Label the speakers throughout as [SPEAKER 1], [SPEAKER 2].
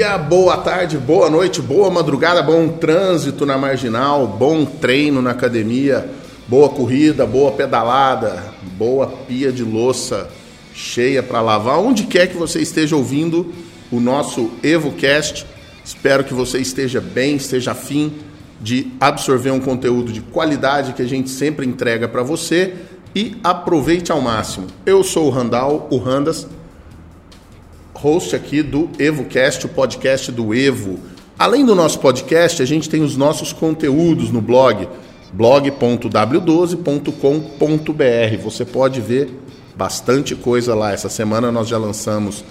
[SPEAKER 1] dia, boa tarde, boa noite, boa madrugada, bom trânsito na marginal, bom treino na academia, boa corrida, boa pedalada, boa pia de louça cheia para lavar, onde quer que você esteja ouvindo o nosso EvoCast. Espero que você esteja bem, esteja afim de absorver um conteúdo de qualidade que a gente sempre entrega para você e aproveite ao máximo. Eu sou o Randall, o Randas host aqui do EvoCast, o podcast do Evo. Além do nosso podcast, a gente tem os nossos conteúdos no blog, blog.w12.com.br. Você pode ver bastante coisa lá. Essa semana nós já lançamos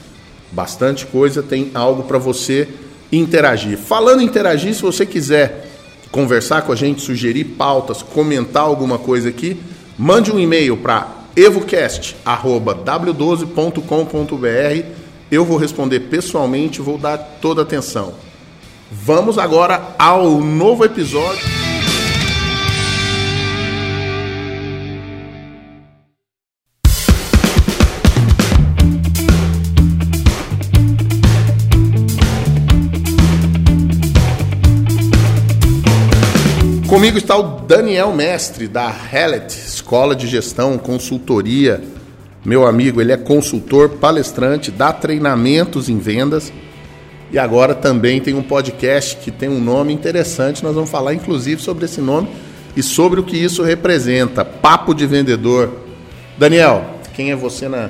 [SPEAKER 1] bastante coisa, tem algo para você interagir. Falando em interagir, se você quiser conversar com a gente, sugerir pautas, comentar alguma coisa aqui, mande um e-mail para evocast@w12.com.br eu vou responder pessoalmente, vou dar toda a atenção. Vamos agora ao novo episódio. Comigo está o Daniel Mestre, da Hellet, Escola de Gestão, Consultoria meu amigo, ele é consultor, palestrante, dá treinamentos em vendas e agora também tem um podcast que tem um nome interessante. Nós vamos falar inclusive sobre esse nome e sobre o que isso representa. Papo de vendedor. Daniel, quem é você na,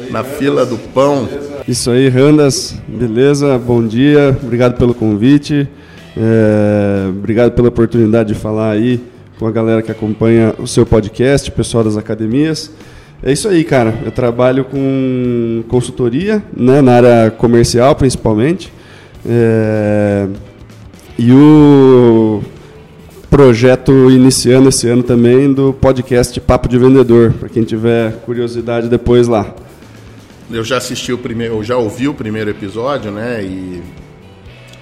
[SPEAKER 1] aí, na fila do pão?
[SPEAKER 2] Beleza. Isso aí, Randas, beleza? Bom dia, obrigado pelo convite, é, obrigado pela oportunidade de falar aí com a galera que acompanha o seu podcast, pessoal das academias. É isso aí, cara. Eu trabalho com consultoria, né, na área comercial principalmente. É... E o projeto iniciando esse ano também do podcast Papo de Vendedor, para quem tiver curiosidade depois lá.
[SPEAKER 1] Eu já assisti o primeiro, eu já ouvi o primeiro episódio, né? E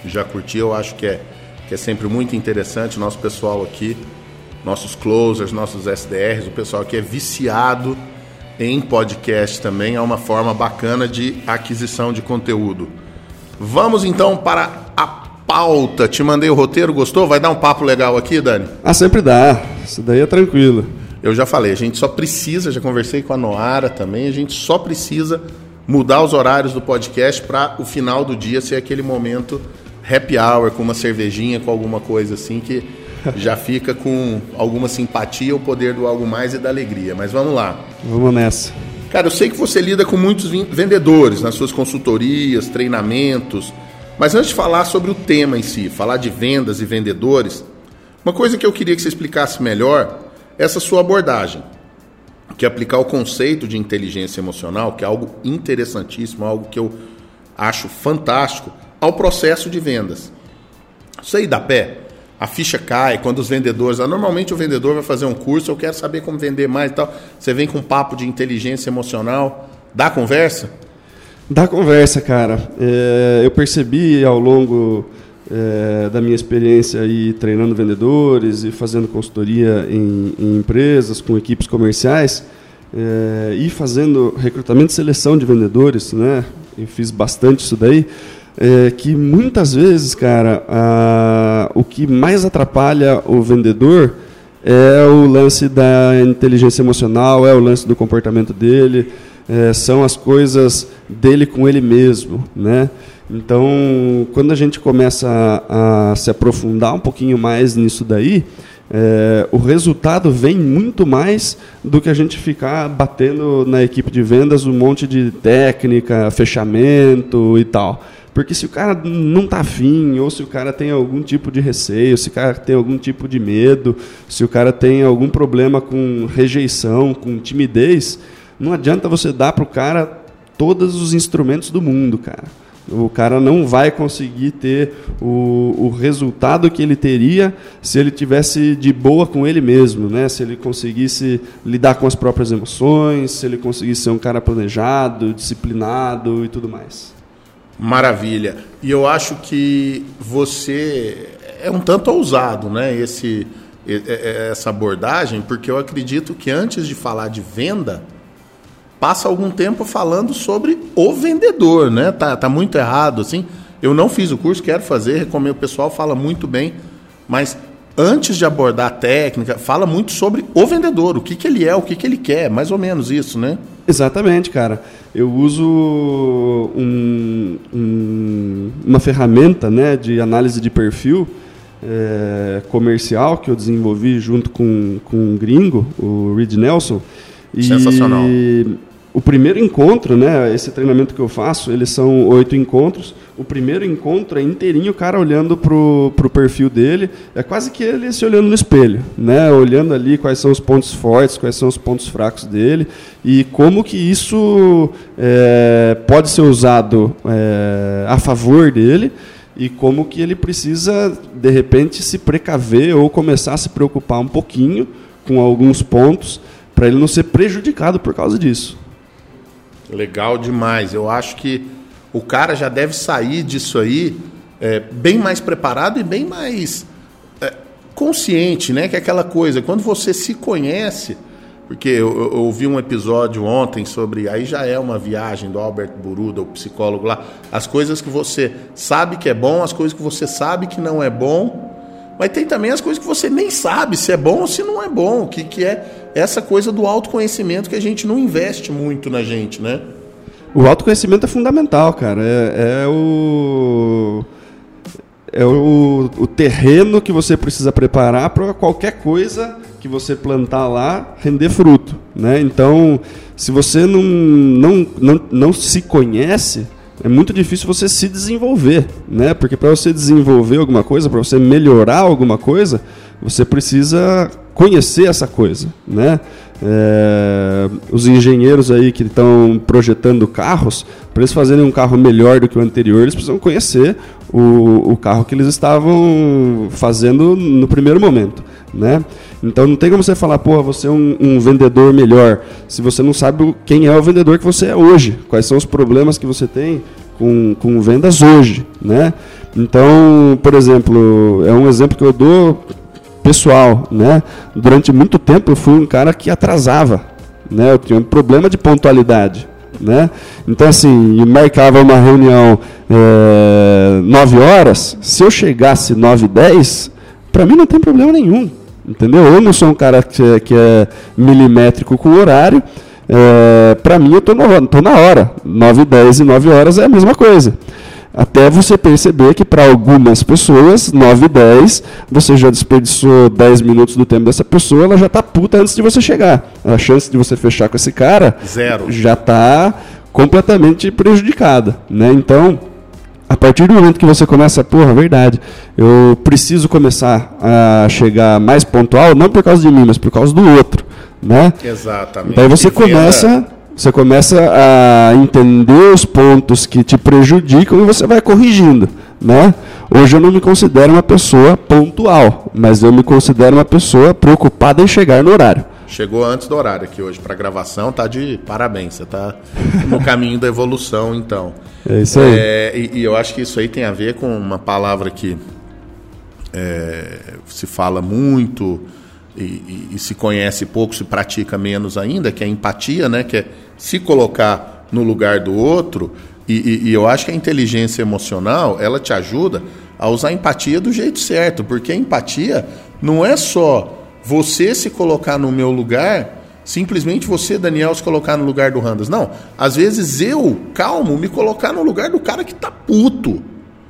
[SPEAKER 1] já curti, eu acho que é, que é sempre muito interessante. Nosso pessoal aqui, nossos closers, nossos SDRs, o pessoal aqui é viciado em podcast também é uma forma bacana de aquisição de conteúdo. Vamos então para a pauta. Te mandei o roteiro, gostou? Vai dar um papo legal aqui, Dani?
[SPEAKER 2] Ah, sempre dá. Isso daí é tranquilo.
[SPEAKER 1] Eu já falei, a gente só precisa, já conversei com a Noara também, a gente só precisa mudar os horários do podcast para o final do dia ser aquele momento happy hour com uma cervejinha, com alguma coisa assim que já fica com alguma simpatia, o poder do algo mais e da alegria. Mas vamos lá.
[SPEAKER 2] Vamos nessa.
[SPEAKER 1] Cara, eu sei que você lida com muitos vendedores nas suas consultorias, treinamentos. Mas antes de falar sobre o tema em si, falar de vendas e vendedores, uma coisa que eu queria que você explicasse melhor é essa sua abordagem, que é aplicar o conceito de inteligência emocional, que é algo interessantíssimo, algo que eu acho fantástico, ao processo de vendas. Isso aí dá pé? A ficha cai, quando os vendedores. Normalmente o vendedor vai fazer um curso, eu quero saber como vender mais e tal. Você vem com um papo de inteligência emocional. Dá conversa?
[SPEAKER 2] Dá conversa, cara. É, eu percebi ao longo é, da minha experiência aí treinando vendedores e fazendo consultoria em, em empresas, com equipes comerciais, é, e fazendo recrutamento e seleção de vendedores, né? Eu fiz bastante isso daí é que muitas vezes, cara, a, o que mais atrapalha o vendedor é o lance da inteligência emocional, é o lance do comportamento dele, é, são as coisas dele com ele mesmo, né? Então, quando a gente começa a, a se aprofundar um pouquinho mais nisso daí, é, o resultado vem muito mais do que a gente ficar batendo na equipe de vendas um monte de técnica, fechamento e tal. Porque se o cara não está afim, ou se o cara tem algum tipo de receio, se o cara tem algum tipo de medo, se o cara tem algum problema com rejeição, com timidez, não adianta você dar para o cara todos os instrumentos do mundo, cara. O cara não vai conseguir ter o, o resultado que ele teria se ele tivesse de boa com ele mesmo, né? Se ele conseguisse lidar com as próprias emoções, se ele conseguisse ser um cara planejado, disciplinado e tudo mais.
[SPEAKER 1] Maravilha. E eu acho que você é um tanto ousado, né? Esse, essa abordagem, porque eu acredito que antes de falar de venda, passa algum tempo falando sobre o vendedor, né? Tá, tá muito errado, assim. Eu não fiz o curso, quero fazer, recomendo. O pessoal fala muito bem, mas antes de abordar a técnica, fala muito sobre o vendedor, o que, que ele é, o que, que ele quer, mais ou menos isso, né?
[SPEAKER 2] Exatamente, cara. Eu uso um, um, uma ferramenta né, de análise de perfil é, comercial que eu desenvolvi junto com, com um gringo, o Reed Nelson.
[SPEAKER 1] Sensacional.
[SPEAKER 2] E o primeiro encontro, né, esse treinamento que eu faço, eles são oito encontros. O primeiro encontro é inteirinho o cara olhando pro, pro perfil dele, é quase que ele se olhando no espelho, né, olhando ali quais são os pontos fortes, quais são os pontos fracos dele e como que isso é, pode ser usado é, a favor dele e como que ele precisa de repente se precaver ou começar a se preocupar um pouquinho com alguns pontos para ele não ser prejudicado por causa disso.
[SPEAKER 1] Legal demais. Eu acho que o cara já deve sair disso aí é, bem mais preparado e bem mais é, consciente, né? Que é aquela coisa, quando você se conhece, porque eu, eu, ouvi um episódio ontem sobre, aí já é uma viagem do Albert Buruda, o psicólogo lá, as coisas que você sabe que é bom, as coisas que você sabe que não é bom, mas tem também as coisas que você nem sabe se é bom ou se não é bom, que, que é essa coisa do autoconhecimento que a gente não investe muito na gente, né?
[SPEAKER 2] O autoconhecimento é fundamental, cara. É, é o é o, o, terreno que você precisa preparar para qualquer coisa que você plantar lá render fruto, né? Então, se você não, não, não, não se conhece, é muito difícil você se desenvolver, né? Porque para você desenvolver alguma coisa, para você melhorar alguma coisa, você precisa conhecer essa coisa, né? É, os engenheiros aí que estão projetando carros, para eles fazerem um carro melhor do que o anterior, eles precisam conhecer o, o carro que eles estavam fazendo no primeiro momento, né? Então não tem como você falar, porra, você é um, um, vendedor melhor, se você não sabe quem é o vendedor que você é hoje, quais são os problemas que você tem com, com vendas hoje, né? Então, por exemplo, é um exemplo que eu dou pessoal, né? Durante muito tempo eu fui um cara que atrasava, né? Eu tinha um problema de pontualidade, né? Então assim, marcava uma reunião é, 9 horas, se eu chegasse 9 e 10, para mim não tem problema nenhum, entendeu? Eu não sou um cara que é, que é milimétrico com o horário, é, para mim eu tô, no, tô na hora, 9 e 10 e 9 horas é a mesma coisa. Até você perceber que para algumas pessoas, 9 e 10, você já desperdiçou 10 minutos do tempo dessa pessoa, ela já está puta antes de você chegar. A chance de você fechar com esse cara
[SPEAKER 1] Zero.
[SPEAKER 2] já está completamente prejudicada. Né? Então, a partir do momento que você começa, porra, verdade, eu preciso começar a chegar mais pontual, não por causa de mim, mas por causa do outro. Né?
[SPEAKER 1] Exatamente.
[SPEAKER 2] Daí você começa você começa a entender os pontos que te prejudicam e você vai corrigindo, né? Hoje eu não me considero uma pessoa pontual, mas eu me considero uma pessoa preocupada em chegar no horário.
[SPEAKER 1] Chegou antes do horário aqui hoje para gravação, tá de parabéns. Você está no caminho da evolução, então.
[SPEAKER 2] É isso aí.
[SPEAKER 1] É, e, e, eu acho que isso aí tem a ver com uma palavra que é, se fala muito e, e, e, se conhece pouco, se pratica menos ainda, que é a empatia, né? Que é se colocar no lugar do outro. E, e, eu acho que a inteligência emocional ela te ajuda a usar a empatia do jeito certo, porque a empatia não é só você se colocar no meu lugar, simplesmente você, Daniel, se colocar no lugar do Randas. Não, às vezes eu, calmo, me colocar no lugar do cara que tá puto.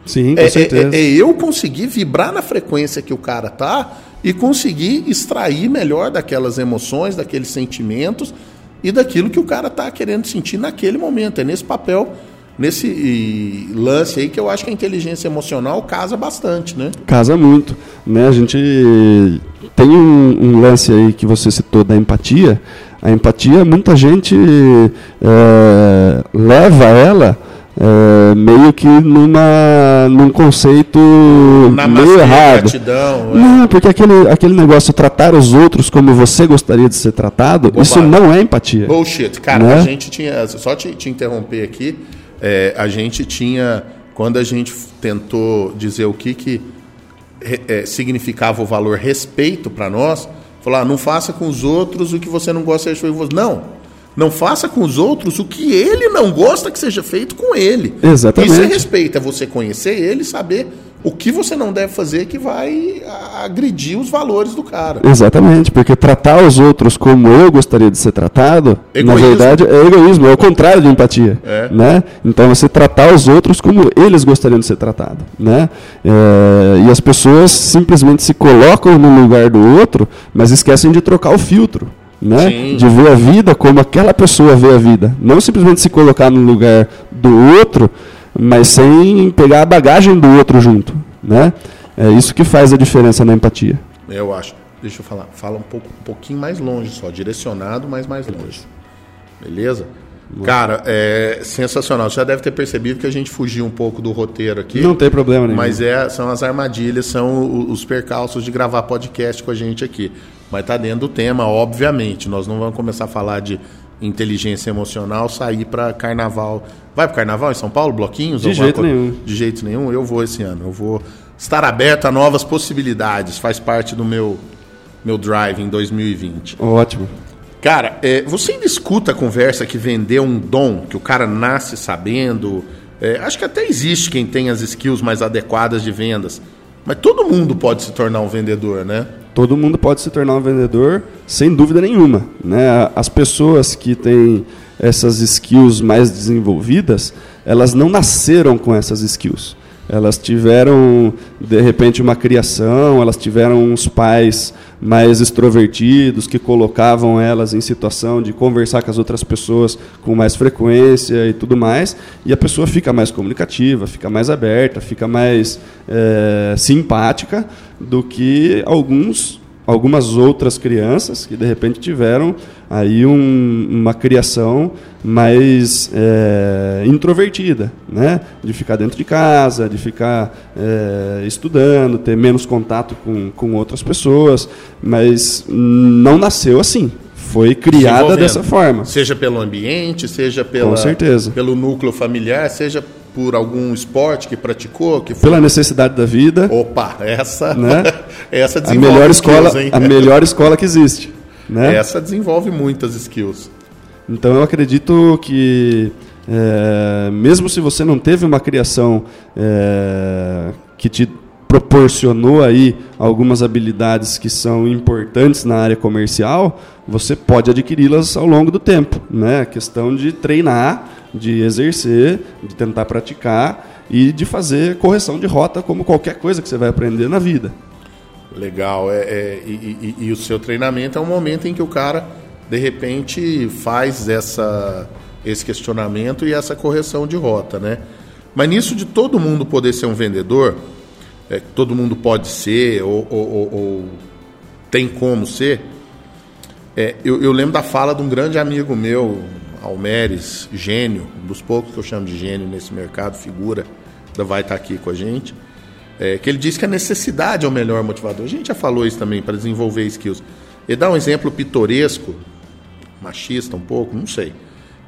[SPEAKER 2] Sim,
[SPEAKER 1] com é, certeza. É, é, é eu conseguir vibrar na frequência que o cara tá e conseguir extrair melhor daquelas emoções, daqueles sentimentos e daquilo que o cara está querendo sentir naquele momento. É nesse papel, nesse lance aí que eu acho que a inteligência emocional casa bastante, né?
[SPEAKER 2] Casa muito. Né? A gente tem um, um lance aí que você citou da empatia. A empatia, muita gente é, leva ela é, meio que numa, num conceito
[SPEAKER 1] Na
[SPEAKER 2] meio errado.
[SPEAKER 1] Gratidão,
[SPEAKER 2] é. Não, porque aquele, aquele negócio de tratar os outros como você gostaria de ser tratado, isso não é empatia.
[SPEAKER 1] Bullshit. Cara, né? a gente tinha. Só te, te interromper aqui, é, a gente tinha. Quando a gente tentou dizer o que, que é, significava o valor respeito para nós, falar, ah, não faça com os outros o que você não gosta de fazer. Não. Não faça com os outros o que ele não gosta que seja feito com ele.
[SPEAKER 2] Exatamente.
[SPEAKER 1] Isso é respeito, é você conhecer ele e saber o que você não deve fazer que vai agredir os valores do cara.
[SPEAKER 2] Exatamente, porque tratar os outros como eu gostaria de ser tratado,
[SPEAKER 1] Egoísmo.
[SPEAKER 2] na verdade é egoísmo, é o contrário de empatia,
[SPEAKER 1] É.
[SPEAKER 2] né? Então você tratar os outros como eles gostariam de ser tratados, né? É, e as pessoas simplesmente se colocam no lugar do outro, mas esquecem de trocar o filtro. Né?
[SPEAKER 1] Sim.
[SPEAKER 2] De ver a vida como aquela pessoa vê a vida. Não simplesmente se colocar no lugar do outro, mas sem pegar a bagagem do outro junto. Né? É isso que faz a diferença na empatia.
[SPEAKER 1] Eu acho. Deixa eu falar. Fala um, pouco, um pouquinho mais longe só. Direcionado, mas mais longe. Beleza? Cara, é sensacional. Você já deve ter percebido que a gente fugiu um pouco do roteiro aqui.
[SPEAKER 2] Não tem problema nenhum.
[SPEAKER 1] Mas é, são as armadilhas, são os percalços de gravar podcast com a gente aqui. Mas tá dentro do tema, obviamente. Nós não vamos começar a falar de inteligência emocional, sair para carnaval. Vai para carnaval em São Paulo, bloquinhos?
[SPEAKER 2] De jeito
[SPEAKER 1] coisa?
[SPEAKER 2] nenhum.
[SPEAKER 1] De jeito nenhum. Eu vou esse ano. Eu vou estar aberto a novas possibilidades. Faz parte do meu meu drive em 2020.
[SPEAKER 2] Ótimo.
[SPEAKER 1] Cara, é, você ainda escuta a conversa que vender um dom, que o cara nasce sabendo? É, acho que até existe quem tem as skills mais adequadas de vendas. Mas todo mundo pode se tornar um vendedor, né?
[SPEAKER 2] Todo mundo pode se tornar um vendedor, sem dúvida nenhuma. Né? As pessoas que têm essas skills mais desenvolvidas, elas não nasceram com essas skills. Elas tiveram, de repente, uma criação, elas tiveram uns pais mais extrovertidos que colocavam elas em situação de conversar com as outras pessoas com mais frequência e tudo mais, e a pessoa fica mais comunicativa, fica mais aberta, fica mais eh, simpática do que alguns algumas outras crianças que de repente tiveram aí um- uma criação mais é, introvertida, né? De ficar dentro de casa, de ficar é, estudando, ter menos contato com, com outras pessoas, mas não nasceu assim. Foi criada dessa forma.
[SPEAKER 1] Seja pelo ambiente, seja pela,
[SPEAKER 2] Com certeza.
[SPEAKER 1] pelo núcleo familiar, seja por algum esporte que praticou, que foi...
[SPEAKER 2] Pela necessidade da vida,
[SPEAKER 1] Opa, essa,
[SPEAKER 2] Né?
[SPEAKER 1] essa
[SPEAKER 2] a
[SPEAKER 1] desenvolve
[SPEAKER 2] melhor escola, a melhor escola que existe, né?
[SPEAKER 1] Essa desenvolve muitas skills.
[SPEAKER 2] Então eu acredito que é, mesmo se você não teve uma criação é, que te proporcionou aí algumas habilidades que são importantes na área comercial, você pode adquiri-las ao longo do tempo, né? A questão de treinar, de exercer, de tentar praticar e de fazer correção de rota como qualquer coisa que você vai aprender na vida.
[SPEAKER 1] Legal. É, é, e, e- e o seu treinamento é um momento em que o cara, de repente, faz essa, esse questionamento e essa correção de rota, né? Mas nisso de todo mundo poder ser um vendedor, é, todo mundo pode ser ou, ou- ou- ou tem como ser, é, eu, eu lembro da fala de um grande amigo meu, Almeres, gênio, um dos poucos que eu chamo de gênio nesse mercado, figura, ainda vai estar aqui com a gente, é, que ele diz que a necessidade é o melhor motivador. A gente já falou isso também para desenvolver skills. Ele dá um exemplo pitoresco, machista um pouco, não sei,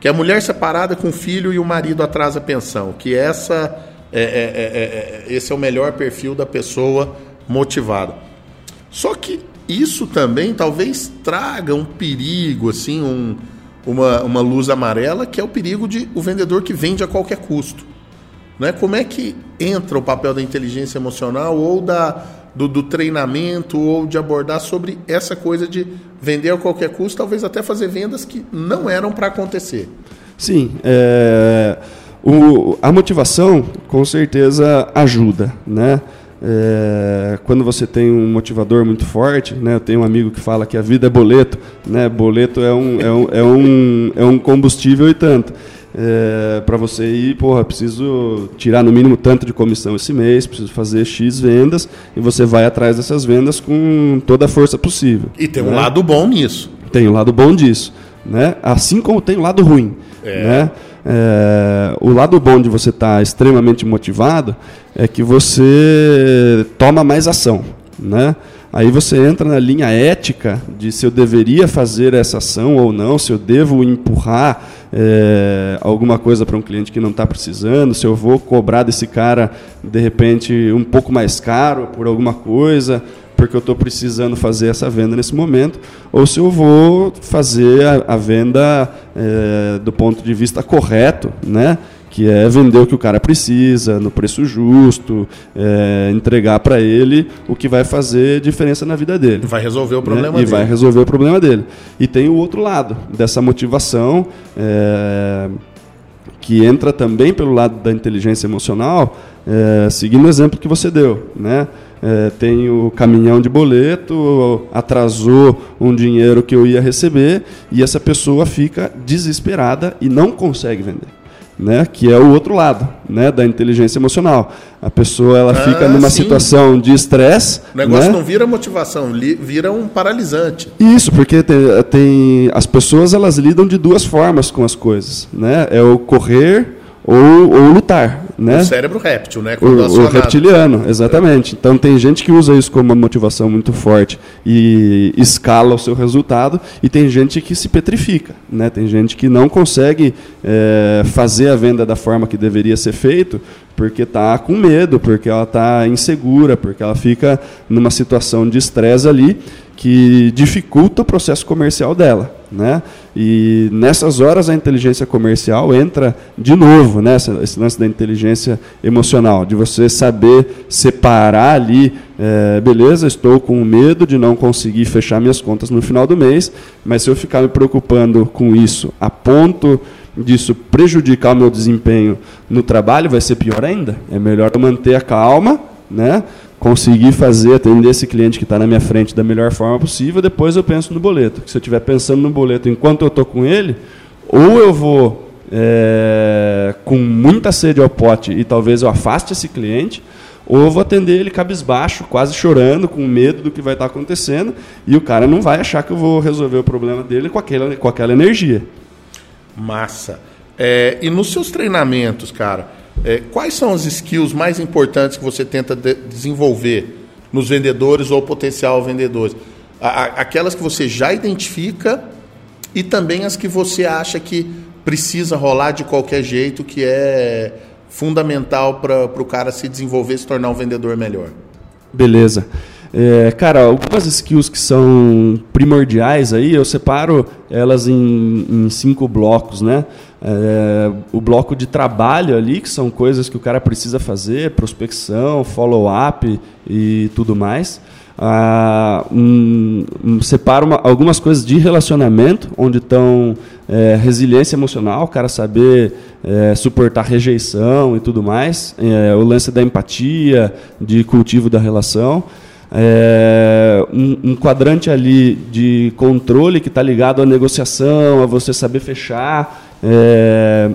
[SPEAKER 1] que é a mulher separada com o filho e o marido atrasa a pensão, que essa é, é- é- é- esse é o melhor perfil da pessoa motivada. Só que isso também talvez traga um perigo, assim, um- uma, uma luz amarela, que é o perigo de o vendedor que vende a qualquer custo. Né? Como é que entra o papel da inteligência emocional ou da, do, do treinamento ou de abordar sobre essa coisa de vender a qualquer custo, talvez até fazer vendas que não eram para acontecer.
[SPEAKER 2] Sim, é, o- a motivação com certeza ajuda, né? É, quando você tem um motivador muito forte, né? Eu tenho um amigo que fala que a vida é boleto, né? Boleto é um, é um, é um, é um combustível e tanto. para você ir, porra, preciso tirar no mínimo tanto de comissão esse mês, preciso fazer X vendas, e você vai atrás dessas vendas com toda a força possível.
[SPEAKER 1] E tem um
[SPEAKER 2] né?
[SPEAKER 1] lado bom nisso.
[SPEAKER 2] Tem o lado bom disso, né? Assim como tem o lado ruim, né? É, o lado bom de você estar extremamente motivado é que você toma mais ação, né? Aí você entra na linha ética de se eu deveria fazer essa ação ou não, se eu devo empurrar é, alguma coisa para um cliente que não está precisando, se eu vou cobrar desse cara de repente um pouco mais caro por alguma coisa, porque eu estou precisando fazer essa venda nesse momento, ou se eu vou fazer a, a venda é, do ponto de vista correto, né? que é vender o que o cara precisa, no preço justo, é, entregar para ele o que vai fazer diferença na vida dele.
[SPEAKER 1] Vai resolver o problema
[SPEAKER 2] né?
[SPEAKER 1] dele.
[SPEAKER 2] E vai resolver o problema dele. E tem o outro lado dessa motivação, é, que entra também pelo lado da inteligência emocional, é, seguindo o exemplo que você deu. Né? É, tem o caminhão de boleto, atrasou um dinheiro que eu ia receber, e essa pessoa fica desesperada e não consegue vender né, que é o outro lado né, da inteligência emocional. A pessoa ela ah, fica numa sim. situação de estresse.
[SPEAKER 1] O negócio né? não vira motivação, vira um paralisante.
[SPEAKER 2] Isso, porque tem, tem, as pessoas elas lidam de duas formas com as coisas. Né? É o correr ou, ou lutar. Né?
[SPEAKER 1] O cérebro réptil, né?
[SPEAKER 2] O, o, reptiliano, exatamente. É. Então tem gente que usa isso como uma motivação muito forte e escala o seu resultado, e tem gente que se petrifica. Né? Tem gente que não consegue é, fazer a venda da forma que deveria ser feito porque está com medo, porque ela está insegura, porque ela fica numa situação de estresse ali que dificulta o processo comercial dela. Né? E nessas horas a inteligência comercial entra de novo, né? esse lance da inteligência emocional, de você saber separar ali, é, beleza, estou com medo de não conseguir fechar minhas contas no final do mês, mas se eu ficar me preocupando com isso a ponto disso prejudicar o meu desempenho no trabalho, vai ser pior ainda. É melhor eu manter a calma, né? conseguir fazer, atender esse cliente que está na minha frente da melhor forma possível, depois eu penso no boleto. Se eu estiver pensando no boleto enquanto eu estou com ele, ou eu vou é, com muita sede ao pote e talvez eu afaste esse cliente, ou eu vou atender ele cabisbaixo, quase chorando, com medo do que vai estar tá acontecendo, e o cara não vai achar que eu vou resolver o problema dele com aquela, com aquela energia.
[SPEAKER 1] Massa. É, e nos seus treinamentos, cara, é, quais são as skills mais importantes que você tenta de desenvolver nos vendedores ou potencial vendedores? A, aquelas que você já identifica e também as que você acha que precisa rolar de qualquer jeito, que é fundamental para o cara se desenvolver, se tornar um vendedor melhor.
[SPEAKER 2] Beleza. É, cara, algumas skills que são primordiais aí, eu separo elas em, em cinco blocos, né? É, o bloco de trabalho ali, que são coisas que o cara precisa fazer, prospecção, follow-up e tudo mais. Ah, um, um, separo uma, algumas coisas de relacionamento, onde estão é, resiliência emocional, o cara saber é, suportar rejeição e tudo mais, é, o lance da empatia, de cultivo da relação. É, um, um, quadrante ali de controle que está ligado à negociação, a você saber fechar. É,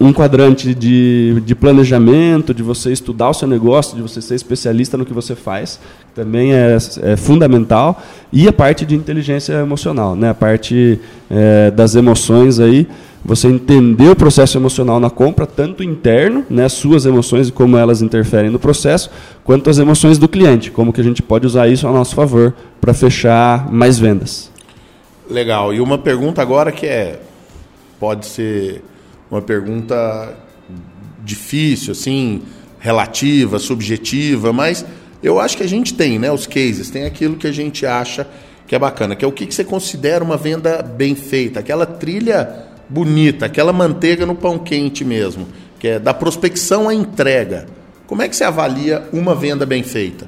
[SPEAKER 2] um quadrante de, de planejamento, de você estudar o seu negócio, de você ser especialista no que você faz, também é, é fundamental. E a parte de inteligência emocional, né? a parte é, das emoções aí você entender o processo emocional na compra, tanto interno, né, suas emoções e como elas interferem no processo, quanto as emoções do cliente, como que a gente pode usar isso a nosso favor para fechar mais vendas.
[SPEAKER 1] Legal. E uma pergunta agora que é pode ser uma pergunta difícil, assim, relativa, subjetiva, mas eu acho que a gente tem, né, os cases, tem aquilo que a gente acha que é bacana, que é o que você considera uma venda bem feita, aquela trilha bonita, aquela manteiga no pão quente mesmo, que é da prospecção à entrega. Como é que você avalia uma venda bem feita?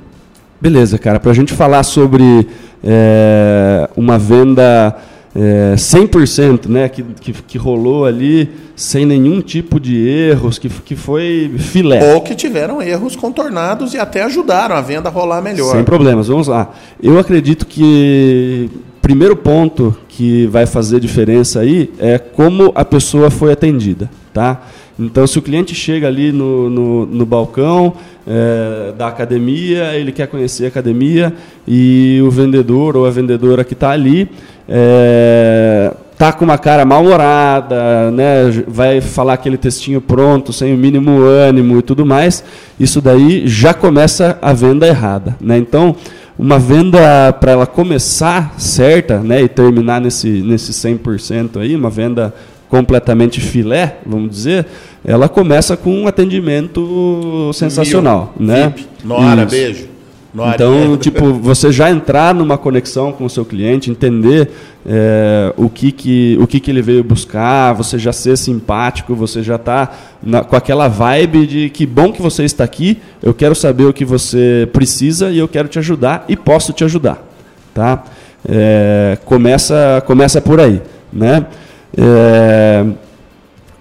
[SPEAKER 2] Beleza, cara. Para a gente falar sobre é, uma venda é, 100%, né, que, que, que, rolou ali sem nenhum tipo de erros, que, que foi filé.
[SPEAKER 1] Ou que tiveram erros contornados e até ajudaram a venda a rolar melhor.
[SPEAKER 2] Sem problemas, vamos lá. Eu acredito que primeiro ponto que vai fazer diferença aí é como a pessoa foi atendida, tá? Então, se o cliente chega ali no, no, no balcão é, da academia, ele quer conhecer a academia e o vendedor ou a vendedora que está ali é, tá com uma cara mal-humorada, né, vai falar aquele textinho pronto, sem o mínimo ânimo e tudo mais, isso daí já começa a venda errada. Né? Então, uma venda para ela começar certa né, e terminar nesse, nesse 100% aí, uma venda completamente filé, vamos dizer, ela começa com um atendimento sensacional. Mil, né?
[SPEAKER 1] VIP, Nora, Isso. beijo.
[SPEAKER 2] Então, tipo, você já entrar numa conexão com o seu cliente, entender é, o, que, que, o que, que ele veio buscar, você já ser simpático, você já está com aquela vibe de que bom que você está aqui, eu quero saber o que você precisa e eu quero te ajudar e posso te ajudar. Tá? É, começa, começa por aí. Né? É,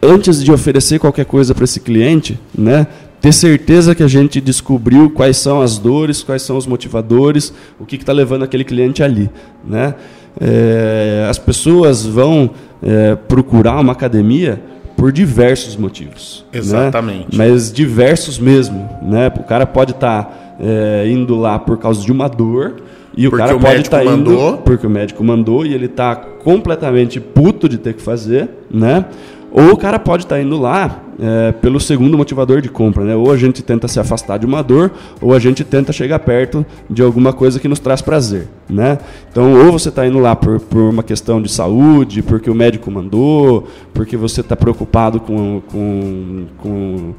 [SPEAKER 2] antes de oferecer qualquer coisa para esse cliente, né, ter certeza que a gente descobriu quais são as dores, quais são os motivadores, o que está levando aquele cliente ali. Né? É, as pessoas vão é, procurar uma academia por diversos motivos.
[SPEAKER 1] Né? Exatamente.
[SPEAKER 2] Né? Mas diversos mesmo. Né? O cara pode estar tá, é, indo lá por causa de uma dor. E o porque cara o pode estar tá indo porque o médico mandou e ele está completamente puto de ter que fazer, né? Ou o cara pode estar tá indo lá é, pelo segundo motivador de compra, né? Ou a gente tenta se afastar de uma dor, ou a gente tenta chegar perto de alguma coisa que nos traz prazer, né? Então, ou você está indo lá por, por uma questão de saúde, porque o médico mandou, porque você está preocupado com, com, com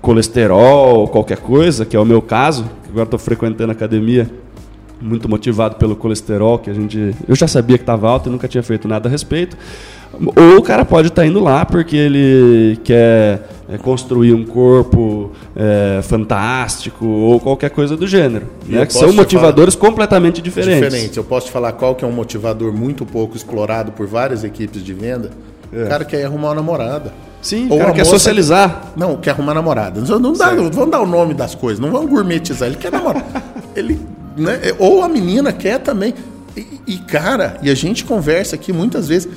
[SPEAKER 2] colesterol, qualquer coisa, que é o meu caso. Agora estou frequentando academia muito motivado pelo colesterol que a gente eu já sabia que estava alto e nunca tinha feito nada a respeito ou o cara pode estar tá indo lá porque ele quer é, construir um corpo é, fantástico ou qualquer coisa do gênero. Né? Que são motivadores completamente diferentes. Diferente.
[SPEAKER 1] Eu posso te falar qual que é um motivador muito pouco explorado por várias equipes de venda? É. O cara quer arrumar uma namorada.
[SPEAKER 2] Sim, Ou o cara quer socializar.
[SPEAKER 1] Não, quer arrumar namorada. Não, dá, não vamos dar o nome das coisas, não vamos gourmetizar. Ele quer namorar. ele, né? Ou a menina quer também. E, e, cara, e a gente conversa aqui muitas vezes.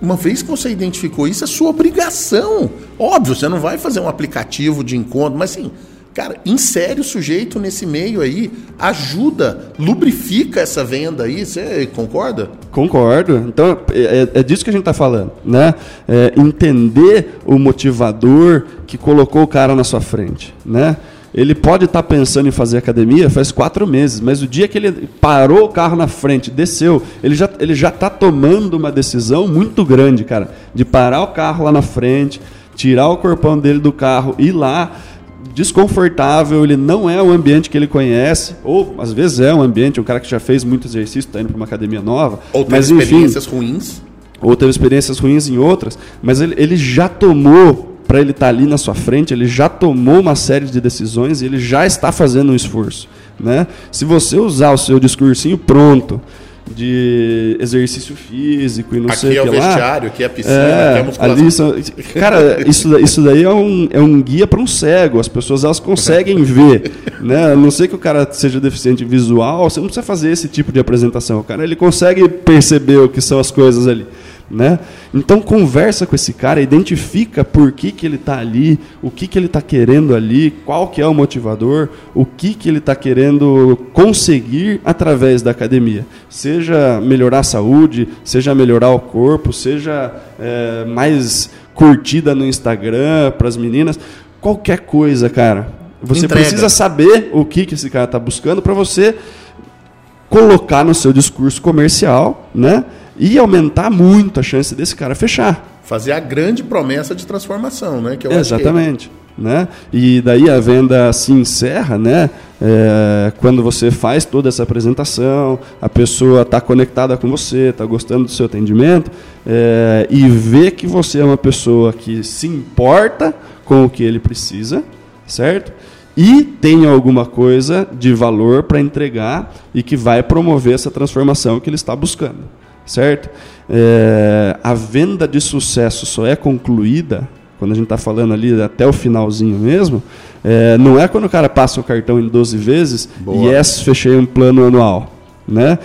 [SPEAKER 1] Uma vez que você identificou isso, é sua obrigação. Óbvio, você não vai fazer um aplicativo de encontro, mas assim, cara, insere o sujeito nesse meio aí, ajuda, lubrifica essa venda aí. Você concorda?
[SPEAKER 2] Concordo. Então, é, é disso que a gente está falando, né? É entender o motivador que colocou o cara na sua frente, né? Ele pode estar tá pensando em fazer academia faz quatro meses, mas o dia que ele parou o carro na frente, desceu, ele já ele já está tomando uma decisão muito grande, cara, de parar o carro lá na frente, tirar o corpão dele do carro, ir lá desconfortável, ele não é o ambiente que ele conhece, ou às vezes é um ambiente, um cara que já fez muito exercício, está indo para uma academia nova.
[SPEAKER 1] Ou tem experiências ruins.
[SPEAKER 2] Ou teve experiências ruins em outras, mas ele, ele já tomou para ele estar tá ali na sua frente, ele já tomou uma série de decisões e ele já está fazendo um esforço. Né? Se você usar o seu discursinho pronto, de exercício físico e não
[SPEAKER 1] aqui
[SPEAKER 2] sei
[SPEAKER 1] o que lá. Aqui é o vestiário, aqui é a piscina, é, aqui é a musculação.
[SPEAKER 2] Ali cara, isso, isso daí é um, é um guia para um cego. As pessoas elas conseguem ver. Né? A não sei que o cara seja deficiente visual, você não precisa fazer esse tipo de apresentação. O cara ele consegue perceber o que são as coisas ali. Né? Então conversa com esse cara, identifica por que, que ele está ali, o que, que ele está querendo ali, qual que é o motivador, o que, que ele está querendo conseguir através da academia. Seja melhorar a saúde, seja melhorar o corpo, seja é, mais curtida no Instagram para as meninas, qualquer coisa, cara. Você Entrega. precisa saber o que, que esse cara está buscando para você colocar no seu discurso comercial, né? E aumentar muito a chance desse cara fechar.
[SPEAKER 1] Fazer a grande promessa de transformação, né?
[SPEAKER 2] Que eu Exatamente. Né? E daí a venda se encerra, né? É, quando você faz toda essa apresentação, a pessoa está conectada com você, está gostando do seu atendimento é, e vê que você é uma pessoa que se importa com o que ele precisa, certo? E tem alguma coisa de valor para entregar e que vai promover essa transformação que ele está buscando certo? É, a venda de sucesso só é concluída, quando a gente está falando ali até o finalzinho mesmo, é, não é quando o cara passa o cartão em 12 vezes Boa. e yes, fechei um plano anual. Né?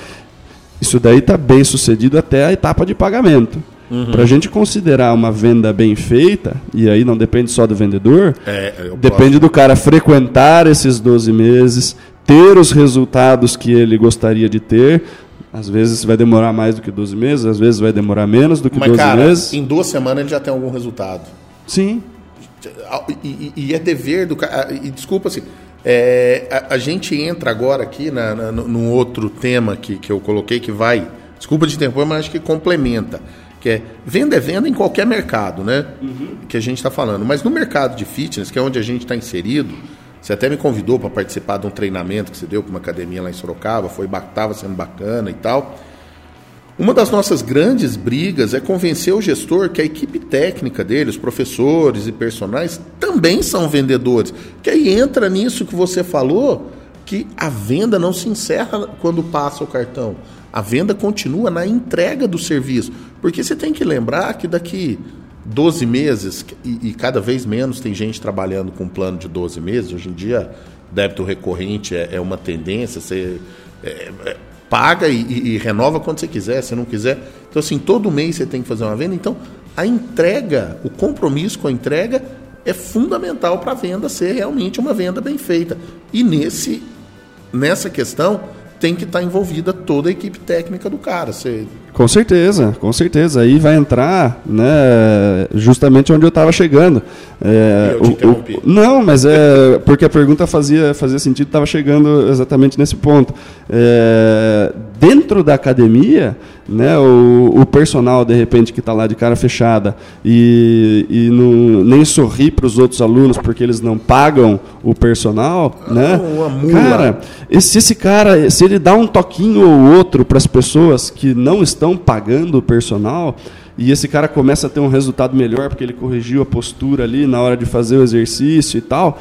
[SPEAKER 2] Isso daí está bem sucedido até a etapa de pagamento. Uhum. Para a gente considerar uma venda bem feita, e aí não depende só do vendedor, é, depende posso... do cara frequentar esses 12 meses, ter os resultados que ele gostaria de ter, às vezes vai demorar mais do que 12 meses, às vezes vai demorar menos do que Mas, 12 cara, meses.
[SPEAKER 1] Em duas semanas ele já tem algum resultado.
[SPEAKER 2] Sim.
[SPEAKER 1] E, e, e é dever do cara. E desculpa assim. É, a, a, gente entra agora aqui na, na, num outro tema que, que eu coloquei que vai. Desculpa de tempo, mas acho que complementa. Que é venda é venda em qualquer mercado, né? Uhum. Que a gente está falando. Mas no mercado de fitness, que é onde a gente está inserido, Você até me convidou para participar de um treinamento que você deu para uma academia lá em Sorocaba, foi estava sendo bacana e tal. Uma das nossas grandes brigas é convencer o gestor que a equipe técnica dele, os professores e personagens, também são vendedores. Que aí entra nisso que você falou, que a venda não se encerra quando passa o cartão. A venda continua na entrega do serviço. Porque você tem que lembrar que daqui 12 meses, e, e, cada vez menos tem gente trabalhando com plano de 12 meses. Hoje em dia, débito recorrente é, é uma tendência, você é, é, paga e, e, e, renova quando você quiser, se não quiser. Então, assim, todo mês você tem que fazer uma venda. Então, a entrega, o compromisso com a entrega é fundamental para a venda ser realmente uma venda bem feita. E nesse, nessa questão, tem que estar tá envolvida toda a equipe técnica do cara. Você...
[SPEAKER 2] Com certeza, com certeza. Aí vai entrar né, justamente onde eu estava chegando.
[SPEAKER 1] É, eu o, o,
[SPEAKER 2] não, mas é porque a pergunta fazia, fazia sentido, estava chegando exatamente nesse ponto. É, dentro da academia, né, o, o personal, de repente, que está lá de cara fechada e, e não, nem sorri para os outros alunos porque eles não pagam o personal, ah, né? Cara, se esse cara, se ele dá um toquinho ou outro para as pessoas que não estão pagando o personal, e esse cara começa a ter um resultado melhor porque ele corrigiu a postura ali na hora de fazer o exercício e tal,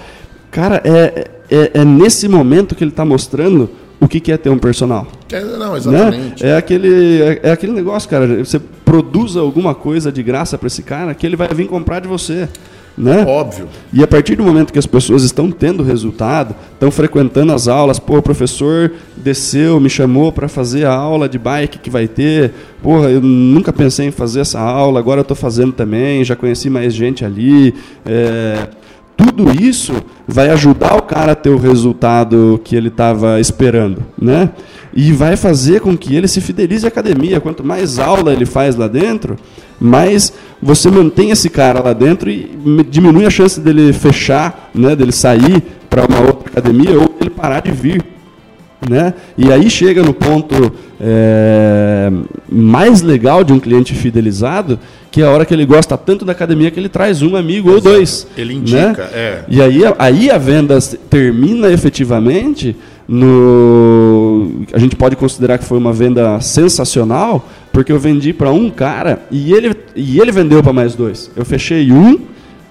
[SPEAKER 2] cara, é, é, é nesse momento que ele está mostrando o que, que é ter um personal.
[SPEAKER 1] É, não, exatamente.
[SPEAKER 2] Né? É, aquele, é, é, aquele negócio, cara. Você produz alguma coisa de graça para esse cara que ele vai vir comprar de você. Né?
[SPEAKER 1] Óbvio.
[SPEAKER 2] E a partir do momento que as pessoas estão tendo resultado, estão frequentando as aulas, pô, o professor desceu, me chamou para fazer a aula de bike que vai ter, porra, eu nunca pensei em fazer essa aula, agora eu estou fazendo também, já conheci mais gente ali. É, tudo isso vai ajudar o cara a ter o resultado que ele estava esperando, né? E vai fazer com que ele se fidelize à academia. Quanto mais aula ele faz lá dentro, mais você mantém esse cara lá dentro e diminui a chance dele fechar, né? Dele sair para uma outra academia ou ele parar de vir. Né? E aí chega no ponto é, mais legal de um cliente fidelizado, que é a hora que ele gosta tanto da academia que ele traz um amigo Exato. ou dois.
[SPEAKER 1] Ele indica, né? é.
[SPEAKER 2] E aí, aí a venda termina efetivamente no. A gente pode considerar que foi uma venda sensacional, porque eu vendi para um cara e ele, e ele vendeu para mais dois. Eu fechei um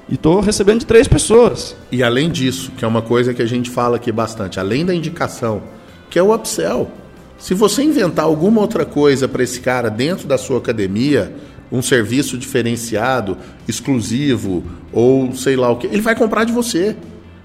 [SPEAKER 2] e estou recebendo de três pessoas.
[SPEAKER 1] E além disso, que é uma coisa que a gente fala aqui bastante, além da indicação que é o upsell. Se você inventar alguma outra coisa para esse cara dentro da sua academia, um serviço diferenciado, exclusivo, ou sei lá o que, ele vai comprar de você.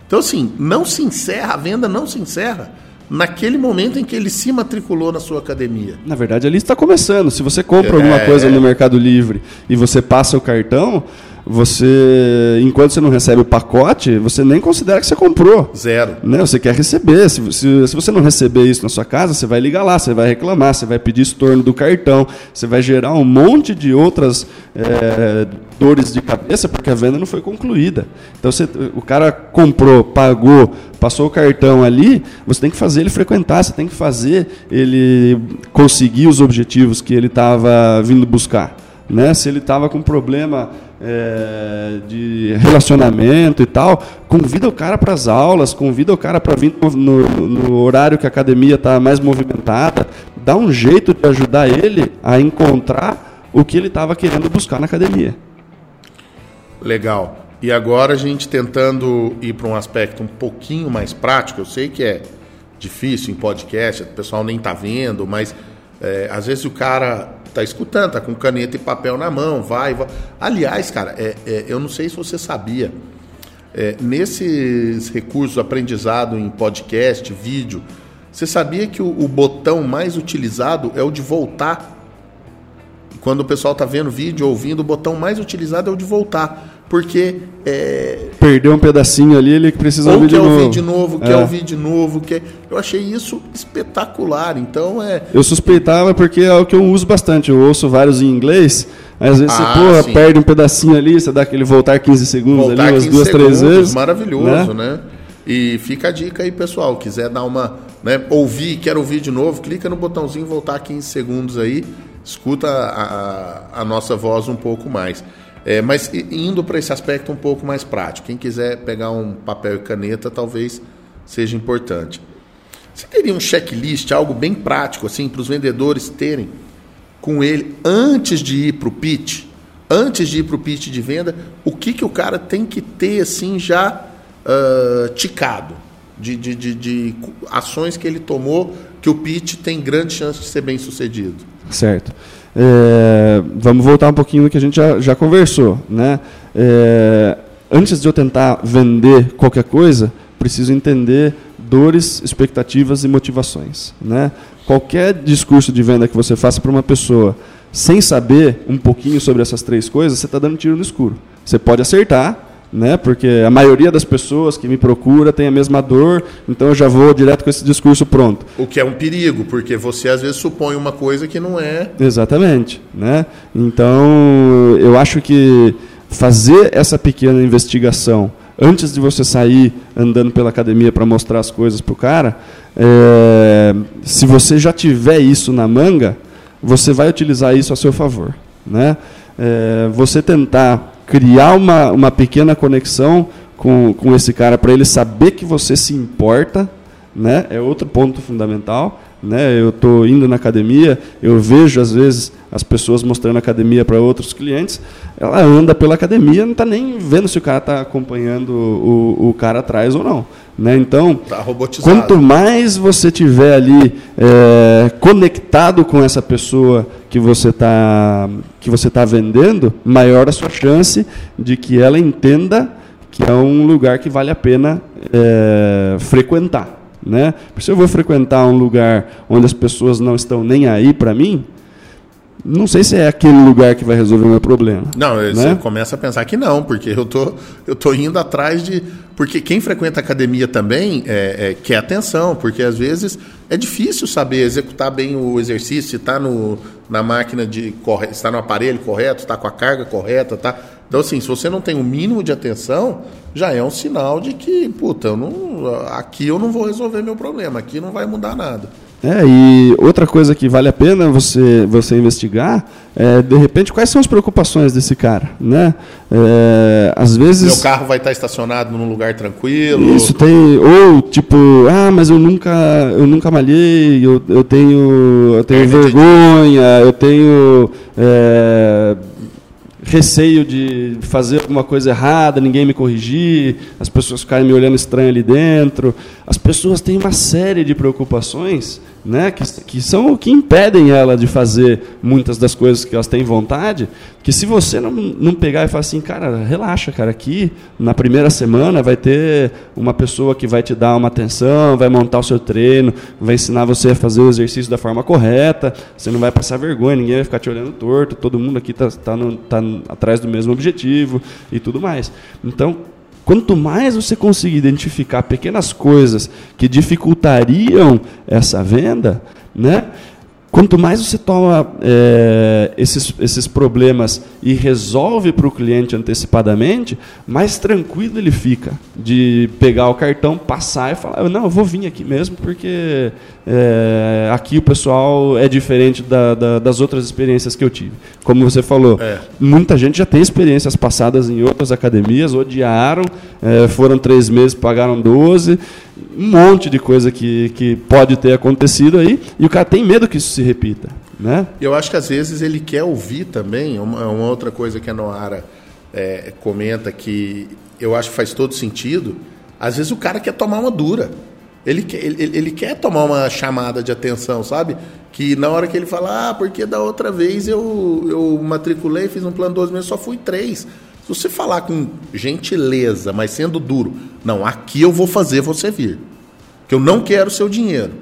[SPEAKER 1] Então, assim, não se encerra, a venda não se encerra naquele momento em que ele se matriculou na sua academia.
[SPEAKER 2] Na verdade, ali está começando. Se você compra é, alguma coisa no Mercado Livre e você passa o cartão, você, enquanto você não recebe o pacote, você nem considera que você comprou.
[SPEAKER 1] Zero.
[SPEAKER 2] Né? Você quer receber. Se, se, se, você não receber isso na sua casa, você vai ligar lá, você vai reclamar, você vai pedir estorno do cartão, você vai gerar um monte de outras é, dores de cabeça porque a venda não foi concluída. Então você, o cara comprou, pagou, passou o cartão ali, você tem que fazer ele frequentar, você tem que fazer ele conseguir os objetivos que ele estava vindo buscar. Né? Se ele estava com problema é, de relacionamento e tal, convida o cara para as aulas, convida o cara para vir no, no, horário que a academia está mais movimentada, dá um jeito de ajudar ele a encontrar o que ele estava querendo buscar na academia.
[SPEAKER 1] Legal. E agora a gente tentando ir para um aspecto um pouquinho mais prático, eu sei que é difícil em podcast, o pessoal nem está vendo, mas é, às vezes o cara tá escutando, tá com caneta e papel na mão, vai, vai. Aliás, cara, é, é, eu não sei se você sabia, é, nesses recursos aprendizado em podcast, vídeo, você sabia que o, o, botão mais utilizado é o de voltar? Quando o pessoal tá vendo vídeo, ouvindo, o botão mais utilizado é o de voltar porque é...
[SPEAKER 2] perdeu um pedacinho ali, ele precisa
[SPEAKER 1] Ou
[SPEAKER 2] ouvir
[SPEAKER 1] de
[SPEAKER 2] novo.
[SPEAKER 1] ouvir de novo, quer é. ouvir de novo, quer... eu achei isso espetacular. Então é.
[SPEAKER 2] Eu suspeitava porque é o que eu uso bastante. Eu ouço vários em inglês. Às vezes ah, você porra, perde um pedacinho ali, você dá aquele voltar 15 segundos voltar ali, umas duas, segundos, três vezes.
[SPEAKER 1] Maravilhoso, né? né? E fica a dica aí, pessoal. Quiser dar uma. Né, ouvir, quer ouvir de novo, clica no botãozinho voltar 15 segundos aí, escuta a, a, a nossa voz um pouco mais. É, mas indo para esse aspecto um pouco mais prático, quem quiser pegar um papel e caneta, talvez seja importante. Você teria um checklist, algo bem prático, assim, para os vendedores terem com ele antes de ir para o pitch? Antes de ir para o pitch de venda, o que, que o cara tem que ter, assim, já uh, ticado? De, de, de, de ações que ele tomou que o pitch tem grande chance de ser bem sucedido.
[SPEAKER 2] Certo. É, vamos voltar um pouquinho no que a gente já, já conversou. Né? É, antes de eu tentar vender qualquer coisa, preciso entender dores, expectativas e motivações. Né? Qualquer discurso de venda que você faça para uma pessoa sem saber um pouquinho sobre essas três coisas, você está dando tiro no escuro. Você pode acertar, né? Porque a maioria das pessoas que me procura tem a mesma dor, então eu já vou direto com esse discurso pronto.
[SPEAKER 1] O que é um perigo, porque você às vezes supõe uma coisa que não é.
[SPEAKER 2] Exatamente, né? Então, eu acho que fazer essa pequena investigação antes de você sair andando pela academia para mostrar as coisas para o cara, é, se você já tiver isso na manga, você vai utilizar isso a seu favor, né? É, você tentar criar uma, uma pequena conexão com, com esse cara para ele saber que você se importa, né? É outro ponto fundamental. Né? Eu estou indo na academia, eu vejo às vezes as pessoas mostrando academia para outros clientes, ela anda pela academia, não está nem vendo se o cara está acompanhando o, o cara atrás ou não. Né? Então,
[SPEAKER 1] tá
[SPEAKER 2] quanto mais você tiver ali é, conectado com essa pessoa que você está que você tá vendendo, maior a sua chance de que ela entenda que é um lugar que vale a pena é, frequentar. Né? Se eu vou frequentar um lugar onde as pessoas não estão nem aí para mim, não sei se é aquele lugar que vai resolver o meu problema.
[SPEAKER 1] Não, né? você começa a pensar que não, porque eu tô, eu tô indo atrás de. Porque quem frequenta academia também é, é, quer atenção, porque às vezes é difícil saber executar bem o exercício, se está na máquina de está no aparelho correto, está com a carga correta, tá. Então, assim, se você não tem o um mínimo de atenção, já é um sinal de que, puta, eu não, aqui eu não vou resolver meu problema, aqui não vai mudar nada.
[SPEAKER 2] É, e outra coisa que vale a pena você, você investigar é, de repente, quais são as preocupações desse cara, né? É, às vezes...
[SPEAKER 1] Meu carro vai estar estacionado num lugar tranquilo.
[SPEAKER 2] Isso tem... Ou, tipo, ah, mas eu nunca, eu nunca malhei, eu, eu tenho, eu tenho vergonha, eu tenho... É, receio de fazer alguma coisa errada, ninguém me corrigir, as pessoas ficarem me olhando estranho ali dentro. As pessoas têm uma série de preocupações né, que, que são o que impedem ela de fazer muitas das coisas que elas têm vontade, que se você não, não pegar e falar assim, cara, relaxa, cara, aqui na primeira semana vai ter uma pessoa que vai te dar uma atenção, vai montar o seu treino, vai ensinar você a fazer o exercício da forma correta, você não vai passar vergonha, ninguém vai ficar te olhando torto, todo mundo aqui está tá, tá, tá atrás do mesmo objetivo e tudo mais. Então, Quanto mais você conseguir identificar pequenas coisas que dificultariam essa venda, né? Quanto mais você toma é, esses, esses problemas e resolve para o cliente antecipadamente, mais tranquilo ele fica de pegar o cartão, passar e falar: não, eu vou vir aqui mesmo, porque é, aqui o pessoal é diferente da, da, das outras experiências que eu tive. Como você falou, é. muita gente já tem experiências passadas em outras academias, odiaram, é, foram três meses, pagaram 12 um monte de coisa que, que pode ter acontecido aí, e o cara tem medo que isso se repita. Né?
[SPEAKER 1] Eu acho que às vezes ele quer ouvir também, uma, uma outra coisa que a Noara é, comenta que eu acho que faz todo sentido, às vezes o cara quer tomar uma dura. Ele quer, ele, ele quer tomar uma chamada de atenção, sabe? Que na hora que ele fala, ah, porque da outra vez eu, eu matriculei, fiz um plano de 12 meses, só fui três. Se você falar com gentileza, mas sendo duro, não, aqui eu vou fazer você vir. Que eu não quero seu dinheiro.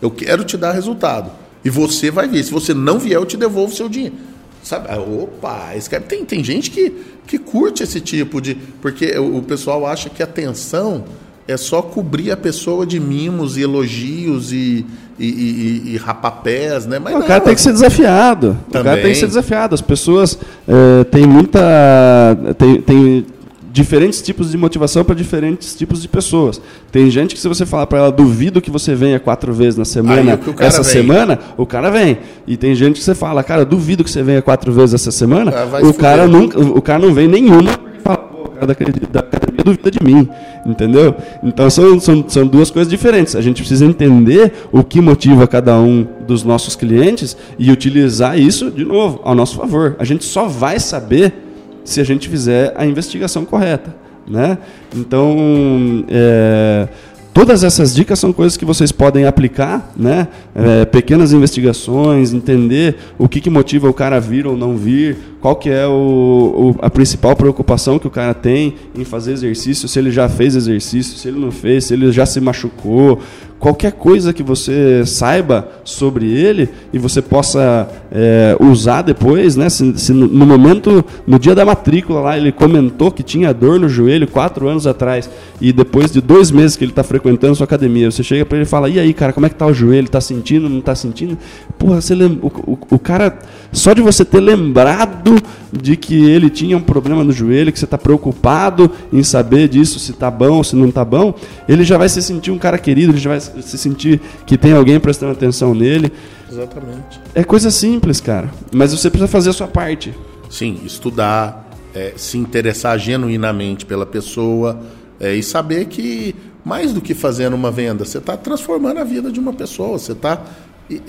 [SPEAKER 1] Eu quero te dar resultado. E você vai vir. Se você não vier, eu te devolvo seu dinheiro. Sabe? Ah, opa, esse cara, tem, tem gente que, que curte esse tipo de. Porque o, o pessoal acha que atenção é só cobrir a pessoa de mimos e elogios e, e, e, e rapapés, né?
[SPEAKER 2] Mas não, o cara tem que ser desafiado. Também. O cara tem que ser desafiado. As pessoas é, têm muita. Tem, tem diferentes tipos de motivação para diferentes tipos de pessoas. Tem gente que se você falar para ela, duvido que você venha quatro vezes na semana, essa vem. semana, o cara vem. E tem gente que você fala, cara, duvido que você venha quatro vezes essa semana, ah, o cara nunca, o cara não vem nenhuma da, da academia duvida de mim, entendeu? Então são, são, são duas coisas diferentes. A gente precisa entender o que motiva cada um dos nossos clientes e utilizar isso, de novo, ao nosso favor. A gente só vai saber se a gente fizer a investigação correta. Né? Então, é, Todas essas dicas são coisas que vocês podem aplicar, né? É, pequenas investigações, entender o que, que motiva o cara a vir ou não vir, qual que é o, o, a principal preocupação que o cara tem em fazer exercício, se ele já fez exercício, se ele não fez, se ele já se machucou, qualquer coisa que você saiba sobre ele e você possa é, usar depois, né? Se, se, no momento, no dia da matrícula lá, ele comentou que tinha dor no joelho quatro anos atrás e depois de dois meses que ele está frequentando sua academia, você chega para ele e fala: e aí, cara, como é que tá o joelho? Tá sentindo? Não tá sentindo? Porra, você lembra, o, o, o cara só de você ter lembrado de que ele tinha um problema no joelho, que você está preocupado em saber disso, se está bom, se não está bom, ele já vai se sentir um cara querido, ele já vai se sentir que tem alguém prestando atenção nele.
[SPEAKER 1] Exatamente.
[SPEAKER 2] É coisa simples, cara. Mas você precisa fazer a sua parte.
[SPEAKER 1] Sim, estudar, é, se interessar genuinamente pela pessoa é, e saber que mais do que fazendo uma venda, você está transformando a vida de uma pessoa, você está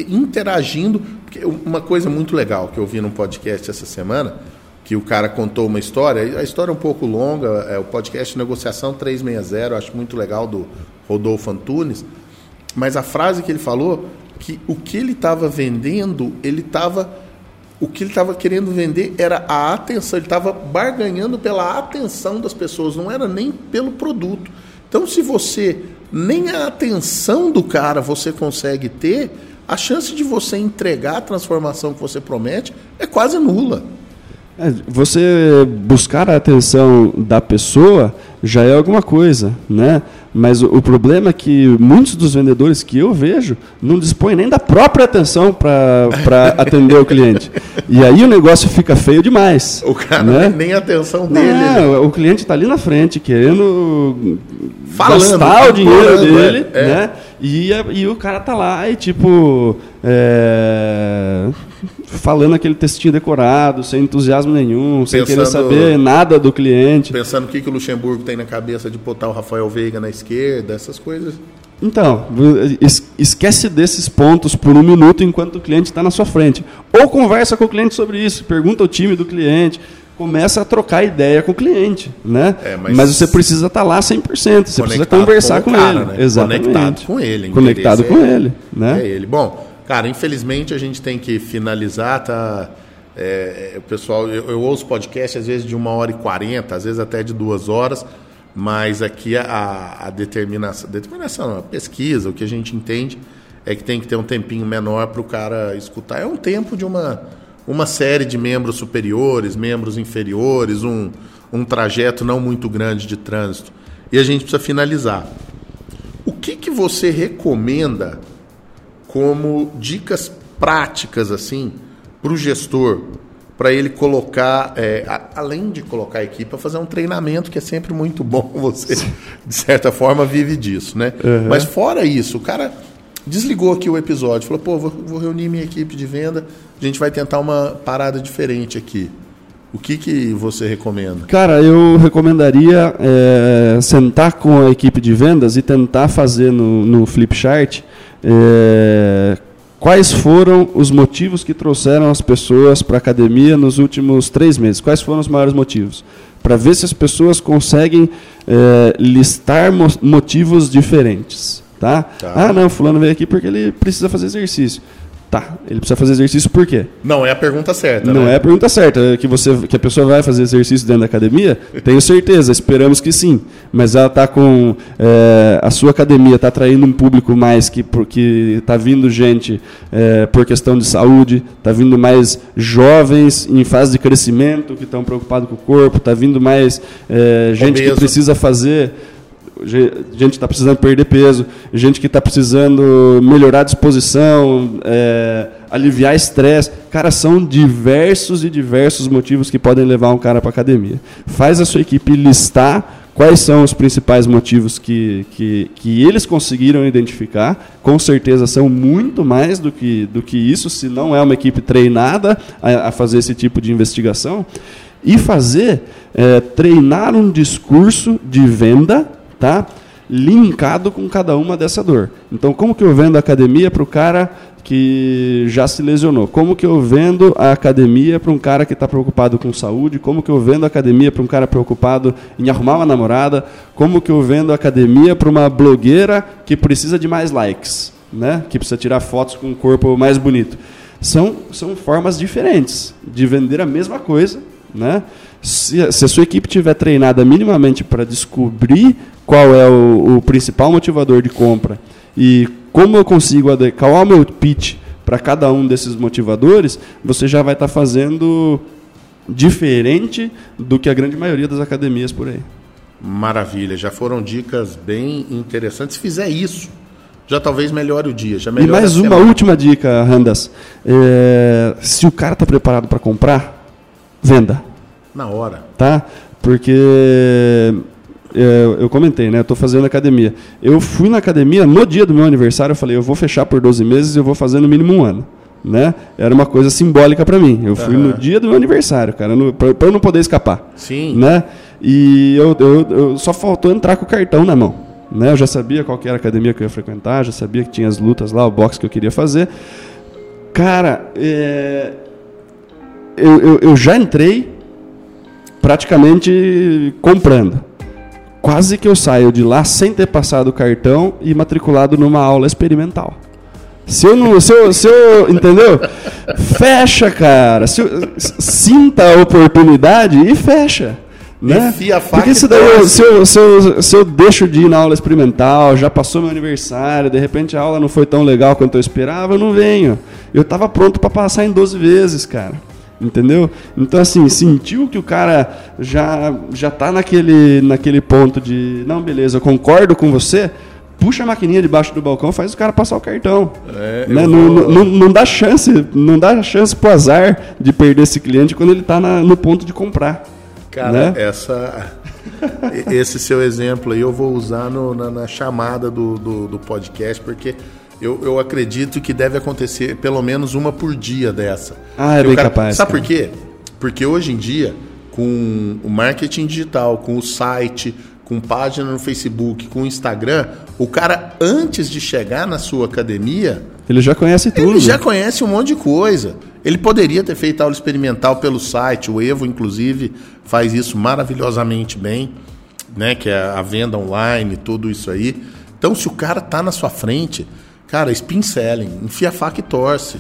[SPEAKER 1] interagindo. Porque uma coisa muito legal que eu vi num podcast essa semana, que o cara contou uma história, a história é um pouco longa, é o podcast Negociação 360, acho muito legal, do Rodolfo Antunes. Mas a frase que ele falou, que o que ele estava vendendo, ele estava. O que ele estava querendo vender era a atenção, ele estava barganhando pela atenção das pessoas, não era nem pelo produto. Então, se você nem a atenção do cara você consegue ter, a chance de você entregar a transformação que você promete é quase nula.
[SPEAKER 2] É, você buscar a atenção da pessoa já é alguma coisa, né? Mas o, o, problema é que muitos dos vendedores que eu vejo não dispõem nem da própria atenção para atender o cliente. E aí o negócio fica feio demais.
[SPEAKER 1] O cara né? nem a atenção dele. Não,
[SPEAKER 2] né? o cliente está ali na frente querendo Falando, gastar o dinheiro dele, é. né? E, e o cara tá lá e tipo. É falando aquele textinho decorado, sem entusiasmo nenhum, sem querer saber nada do cliente.
[SPEAKER 1] Pensando o que, que o Luxemburgo tem na cabeça de botar o Rafael Veiga na esquerda, essas coisas.
[SPEAKER 2] Então, esquece desses pontos por um minuto enquanto o cliente está na sua frente. Ou conversa com o cliente sobre isso, pergunta o time do cliente, começa a trocar ideia com o cliente, né? É, mas, mas, você precisa estar tá lá 100%, você precisa conversar com, com cara, ele. Né?
[SPEAKER 1] Exatamente. Conectado com ele.
[SPEAKER 2] Conectado com é, ele, né?
[SPEAKER 1] É ele. Bom, Cara, infelizmente a gente tem que finalizar, tá? É, é, o pessoal, eu, eu, ouço podcast às vezes de uma hora e quarenta, às vezes até de duas horas, mas aqui a, a determinação, determinação, a pesquisa, o que a gente entende é que tem que ter um tempinho menor para o cara escutar. É um tempo de uma, uma série de membros superiores, membros inferiores, um, um trajeto não muito grande de trânsito. E a gente precisa finalizar. O que, que você recomenda como dicas práticas assim para o gestor, para ele colocar, é, a, além de colocar a equipe, fazer um treinamento que é sempre muito bom. Você, de certa forma, vive disso, né? Uhum. Mas fora isso, o cara desligou aqui o episódio, falou: pô, vou, vou reunir minha equipe de venda, a gente vai tentar uma parada diferente aqui. O que, que você recomenda?
[SPEAKER 2] Cara, eu recomendaria é, sentar com a equipe de vendas e tentar fazer no, no Flipchart é, quais foram os motivos que trouxeram as pessoas para a academia nos últimos três meses? Quais foram os maiores motivos? Para ver se as pessoas conseguem é, listar motivos diferentes. Tá? tá? Ah, não, fulano veio aqui porque ele precisa fazer exercício. Tá, ele precisa fazer exercício por quê?
[SPEAKER 1] Não é a pergunta certa.
[SPEAKER 2] Não né? é a pergunta certa. Que, você, que a pessoa vai fazer exercício dentro da academia, tenho certeza, esperamos que sim. Mas ela está com. É, a sua academia está atraindo um público mais que está vindo gente é, por questão de saúde, está vindo mais jovens em fase de crescimento que estão preocupados com o corpo, está vindo mais é, gente que precisa fazer gente que está precisando perder peso, gente que está precisando melhorar a disposição, é, aliviar estresse. Cara, são diversos e diversos motivos que podem levar um cara para academia. Faz a sua equipe listar quais são os principais motivos que, que, que eles conseguiram identificar. Com certeza são muito mais do que, do que isso, se não é uma equipe treinada a, a fazer esse tipo de investigação. E fazer, é, treinar um discurso de venda, tá? linkado com cada uma dessa dor. Então, como que eu vendo a academia para o cara que já se lesionou? Como que eu vendo a academia para um cara que está preocupado com saúde? Como que eu vendo a academia para um cara preocupado em arrumar uma namorada? Como que eu vendo a academia para uma blogueira que precisa de mais likes, né? Que precisa tirar fotos com um corpo mais bonito? São, são formas diferentes de vender a mesma coisa, né? Se, se a sua equipe tiver treinada minimamente para descobrir qual é o, o principal motivador de compra e como eu consigo adequar o meu pitch para cada um desses motivadores, você já vai estar tá fazendo diferente do que a grande maioria das academias por aí.
[SPEAKER 1] Maravilha, já foram dicas bem interessantes. Se fizer isso, já talvez melhore o dia. Já
[SPEAKER 2] e mais uma última dica, Randas. É, se o cara está preparado para comprar, venda.
[SPEAKER 1] Na hora.
[SPEAKER 2] Tá? Porque é, eu comentei, né? Estou fazendo academia. Eu fui na academia no dia do meu aniversário. Eu falei, eu vou fechar por 12 meses e eu vou fazer no mínimo um ano. Né? Era uma coisa simbólica para mim. Eu fui uhum. no dia do meu aniversário, cara, para eu não poder escapar.
[SPEAKER 1] Sim.
[SPEAKER 2] Né? E eu, eu, eu, só faltou entrar com o cartão na mão. Né? Eu já sabia qual era a academia que eu ia frequentar, já sabia que tinha as lutas lá, o boxe que eu queria fazer. Cara, é... eu, eu, eu já entrei praticamente comprando quase que eu saio de lá sem ter passado o cartão e matriculado numa aula experimental. Se eu não. Se eu, se eu, entendeu? Fecha, cara. Se sinta a oportunidade e fecha. Né?
[SPEAKER 1] Enfia a
[SPEAKER 2] faca Porque se, daí eu, se, eu, se, eu, se eu deixo de ir na aula experimental, já passou meu aniversário, de repente a aula não foi tão legal quanto eu esperava, eu não venho. Eu estava pronto para passar em 12 vezes, cara. Entendeu? Então, assim, sentiu que o cara já, já tá naquele, naquele ponto de, não, beleza, eu concordo com você, puxa a maquininha debaixo do balcão, faz o cara passar o cartão. É, né? não, vou... não, não, dá chance, não dá chance pro azar de perder esse cliente quando ele está no ponto de comprar.
[SPEAKER 1] Cara, né? essa, esse seu exemplo aí eu vou usar no, na, na, chamada do, do, do podcast, porque eu, eu acredito que deve acontecer pelo menos uma por dia dessa.
[SPEAKER 2] Ah, é bem cara, capaz.
[SPEAKER 1] Sabe cara. por quê? Porque hoje em dia, com o marketing digital, com o site, com página no Facebook, com o Instagram, o cara, antes de chegar na sua academia.
[SPEAKER 2] Ele já conhece tudo.
[SPEAKER 1] Ele já conhece um monte de coisa. Ele poderia ter feito aula experimental pelo site, o Evo, inclusive, faz isso maravilhosamente bem, né? Que é a venda online, tudo isso aí. Então, se o cara está na sua frente, Cara, spin selling, enfia a faca e torce.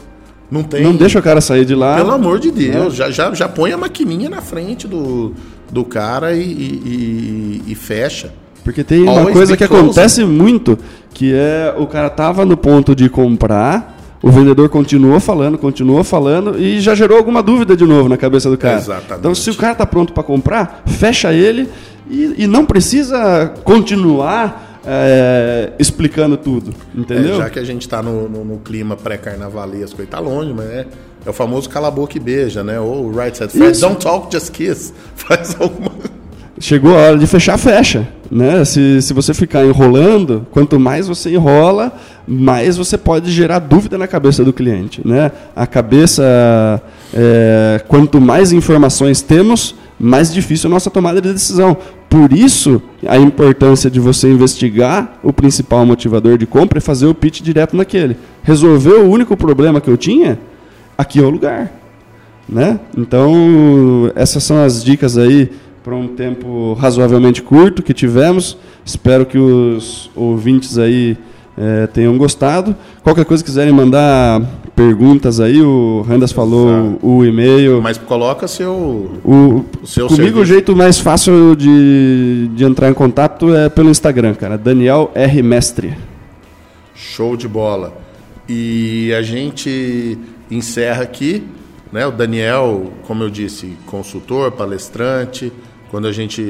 [SPEAKER 1] Não tem.
[SPEAKER 2] Não deixa o cara sair de lá.
[SPEAKER 1] Pelo amor de Deus, né? já, já, já põe a maquininha na frente do, do cara e, e, e fecha.
[SPEAKER 2] Porque tem Always uma coisa que acontece muito, que é o cara tava no ponto de comprar, o vendedor continuou falando, continuou falando e já gerou alguma dúvida de novo na cabeça do cara.
[SPEAKER 1] Exatamente.
[SPEAKER 2] Então, se o cara está pronto para comprar, fecha ele e, e não precisa continuar é, explicando tudo, entendeu?
[SPEAKER 1] É, já que a gente está no, no, no, clima pré-carnavalesco, está longe, mas é, é o famoso cala a boca e beija, né? Ou right side Fred, don't talk, just kiss. Faz alguma...
[SPEAKER 2] Chegou a hora de fechar, fecha. Né? Se, se você ficar enrolando, quanto mais você enrola, mais você pode gerar dúvida na cabeça do cliente. Né? A cabeça, é, quanto mais informações temos, mais difícil a nossa tomada de decisão. Por isso, a importância de você investigar o principal motivador de compra e fazer o pitch direto naquele. Resolveu o único problema que eu tinha? Aqui é o lugar. Né? Então, essas são as dicas aí para um tempo razoavelmente curto que tivemos. Espero que os ouvintes aí é, tenham gostado. Qualquer coisa quiserem mandar perguntas aí, o Randas falou o e-mail.
[SPEAKER 1] Mas coloca seu.
[SPEAKER 2] O, o seu comigo serviço. o jeito mais fácil de, de entrar em contato é pelo Instagram, cara. Daniel R. Mestre.
[SPEAKER 1] Show de bola. E a gente encerra aqui, né? O Daniel, como eu disse, consultor, palestrante, Quando a gente,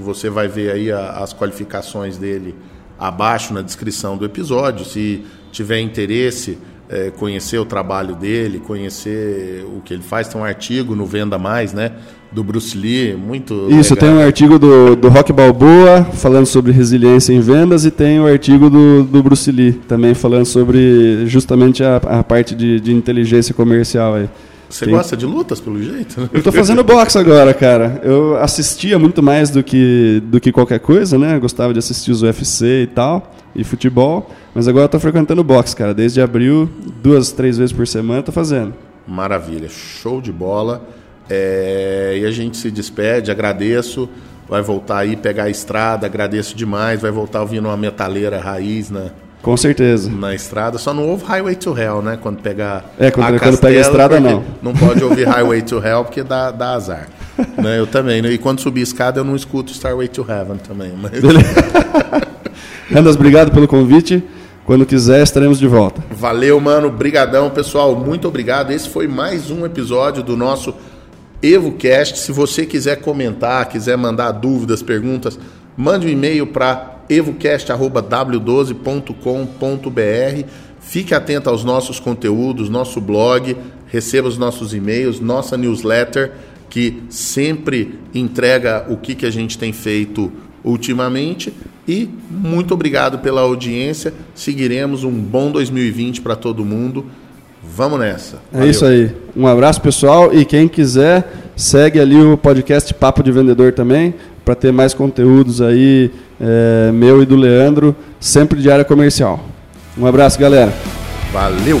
[SPEAKER 1] você vai ver aí a, as qualificações dele abaixo na descrição do episódio. Se tiver interesse, é, conhecer o trabalho dele, conhecer o que ele faz, tem um artigo no Venda Mais, né? Do Bruce Lee, muito.
[SPEAKER 2] Isso,
[SPEAKER 1] legal.
[SPEAKER 2] tem um artigo do, do Rock Balboa falando sobre resiliência em vendas e tem o um artigo do, do Bruce Lee também falando sobre justamente a, a parte de, de inteligência comercial aí.
[SPEAKER 1] Você Tem... gosta de lutas, pelo jeito? Né?
[SPEAKER 2] Eu tô fazendo boxe agora, cara. Eu assistia muito mais do que, do que qualquer coisa, né? Eu gostava de assistir os UFC e tal, e futebol. Mas agora eu tô frequentando boxe, cara. Desde abril, duas, três vezes por semana, tô fazendo.
[SPEAKER 1] Maravilha, show de bola. É... E a gente se despede, agradeço. Vai voltar aí, pegar a estrada, agradeço demais. Vai voltar ouvindo uma metaleira raiz, né?
[SPEAKER 2] Com certeza.
[SPEAKER 1] Na estrada, só não ouve Highway to Hell, né? Quando pegar.
[SPEAKER 2] É, quando, a quando pega a estrada, não.
[SPEAKER 1] Não pode ouvir Highway to Hell porque dá, dá azar. né? Eu também. Né? E quando subir escada, eu não escuto Starway to Heaven também. Mas...
[SPEAKER 2] Randas, obrigado pelo convite. Quando quiser, estaremos de volta.
[SPEAKER 1] Valeu, mano. Brigadão, pessoal. Muito obrigado. Esse foi mais um episódio do nosso EvoCast. Se você quiser comentar, quiser mandar dúvidas, perguntas, mande um e-mail para evocast.w12.com.br. Fique atento aos nossos conteúdos, nosso blog, receba os nossos e-mails, nossa newsletter, que sempre entrega o que, que a gente tem feito ultimamente. E muito obrigado pela audiência. Seguiremos um bom 2020 para todo mundo. Vamos nessa.
[SPEAKER 2] É isso aí. Um abraço, pessoal. E quem quiser, segue ali o podcast Papo de Vendedor também, para ter mais conteúdos aí é, meu e do Leandro, sempre de área comercial. Um abraço, galera.
[SPEAKER 1] Valeu!